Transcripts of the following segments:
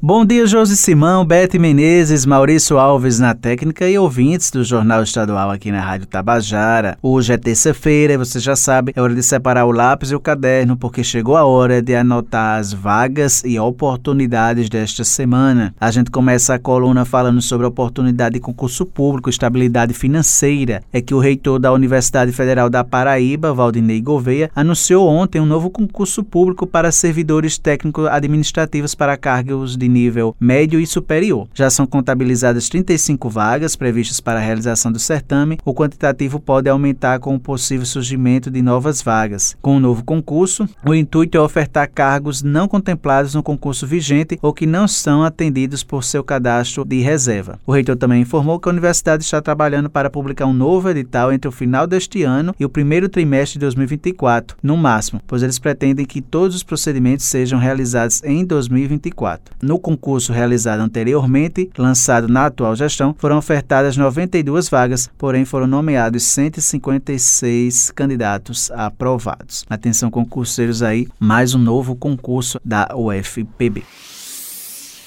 Bom dia, Josi Simão, Bete Menezes, Maurício Alves na técnica e ouvintes do Jornal Estadual aqui na Rádio Tabajara. Hoje é terça-feira você já sabe, é hora de separar o lápis e o caderno porque chegou a hora de anotar as vagas e oportunidades desta semana. A gente começa a coluna falando sobre oportunidade de concurso público, estabilidade financeira. É que o reitor da Universidade Federal da Paraíba, Valdinei Gouveia, anunciou ontem um novo concurso público para servidores técnicos administrativos para cargos de nível médio e superior. Já são contabilizadas 35 vagas previstas para a realização do certame. O quantitativo pode aumentar com o possível surgimento de novas vagas. Com o novo concurso, o intuito é ofertar cargos não contemplados no concurso vigente ou que não são atendidos por seu cadastro de reserva. O reitor também informou que a universidade está trabalhando para publicar um novo edital entre o final deste ano e o primeiro trimestre de 2024, no máximo, pois eles pretendem que todos os procedimentos sejam realizados em 2024. No concurso realizado anteriormente, lançado na atual gestão, foram ofertadas 92 vagas, porém foram nomeados 156 candidatos aprovados. Atenção, concurseiros aí, mais um novo concurso da UFPB.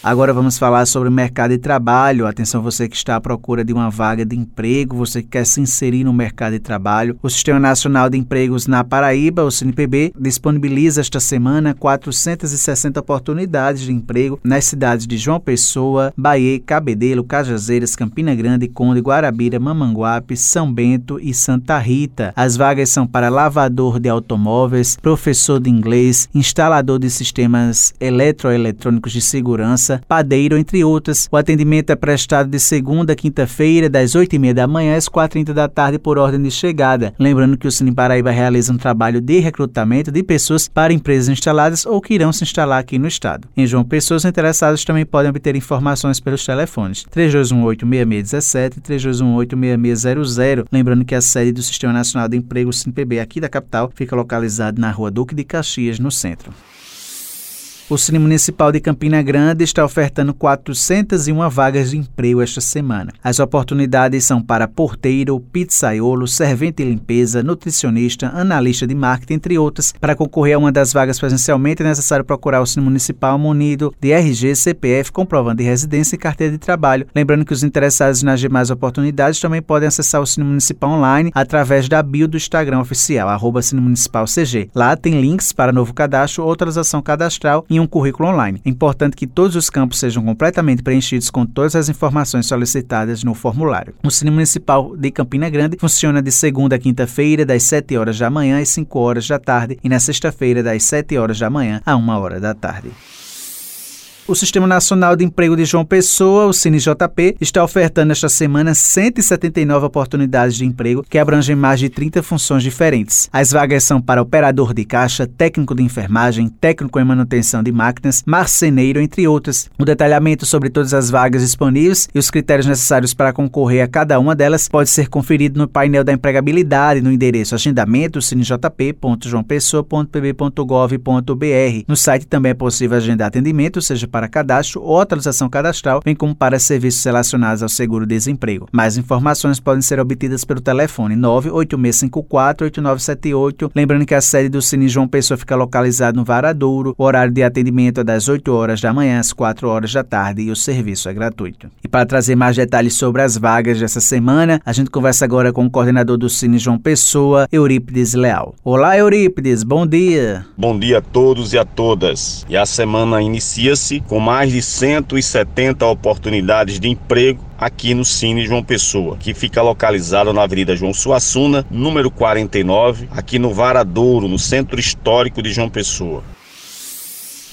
Agora vamos falar sobre o mercado de trabalho. Atenção você que está à procura de uma vaga de emprego, você que quer se inserir no mercado de trabalho. O Sistema Nacional de Empregos na Paraíba, o CNPB, disponibiliza esta semana 460 oportunidades de emprego nas cidades de João Pessoa, Bahia, Cabedelo, Cajazeiras, Campina Grande, Conde, Guarabira, Mamanguape, São Bento e Santa Rita. As vagas são para lavador de automóveis, professor de inglês, instalador de sistemas eletroeletrônicos de segurança, padeiro, entre outras. O atendimento é prestado de segunda a quinta-feira, das 8h30 da manhã às 4h30 da tarde, por ordem de chegada. Lembrando que o Cine Paraíba realiza um trabalho de recrutamento de pessoas para empresas instaladas ou que irão se instalar aqui no estado. Em João Pessoas, interessados também podem obter informações pelos telefones 3218-6617 e 3218-6600. Lembrando que a sede do Sistema Nacional de Emprego, SINPB, aqui da capital, fica localizada na rua Duque de Caxias, no centro. O Cine Municipal de Campina Grande está ofertando 401 vagas de emprego esta semana. As oportunidades são para porteiro, pizzaiolo, servente de limpeza, nutricionista, analista de marketing, entre outras. Para concorrer a uma das vagas presencialmente, é necessário procurar o Cine Municipal munido de RG, CPF, comprovando de residência e carteira de trabalho. Lembrando que os interessados nas demais oportunidades também podem acessar o Cine Municipal online através da bio do Instagram oficial, arroba Cine Municipal CG. Lá tem links para novo cadastro ou transação cadastral e um currículo online. É importante que todos os campos sejam completamente preenchidos com todas as informações solicitadas no formulário. O Cine Municipal de Campina Grande funciona de segunda a quinta-feira, das 7 horas da manhã às 5 horas da tarde, e na sexta-feira, das 7 horas da manhã a 1 hora da tarde. O Sistema Nacional de Emprego de João Pessoa, o CineJP, está ofertando esta semana 179 oportunidades de emprego que abrangem mais de 30 funções diferentes. As vagas são para operador de caixa, técnico de enfermagem, técnico em manutenção de máquinas, marceneiro, entre outras. O detalhamento sobre todas as vagas disponíveis e os critérios necessários para concorrer a cada uma delas pode ser conferido no painel da empregabilidade no endereço agendamento cinejp.joaopessoa.pb.gov.br. No site também é possível agendar atendimento, seja para para cadastro ou atualização cadastral, bem como para serviços relacionados ao seguro-desemprego. Mais informações podem ser obtidas pelo telefone 98654-8978. Lembrando que a sede do Cine João Pessoa fica localizada no Varadouro. O horário de atendimento é das 8 horas da manhã às 4 horas da tarde e o serviço é gratuito. E para trazer mais detalhes sobre as vagas dessa semana, a gente conversa agora com o coordenador do Cine João Pessoa, Eurípides Leal. Olá, Eurípides, bom dia. Bom dia a todos e a todas. E a semana inicia-se com mais de 170 oportunidades de emprego aqui no Cine João Pessoa, que fica localizado na Avenida João Suassuna, número 49, aqui no Varadouro, no Centro Histórico de João Pessoa.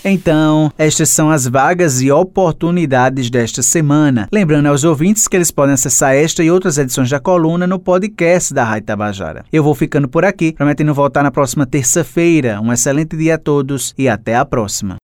Então, estas são as vagas e oportunidades desta semana. Lembrando aos ouvintes que eles podem acessar esta e outras edições da coluna no podcast da Rádio Tabajara. Eu vou ficando por aqui, prometendo voltar na próxima terça-feira. Um excelente dia a todos e até a próxima.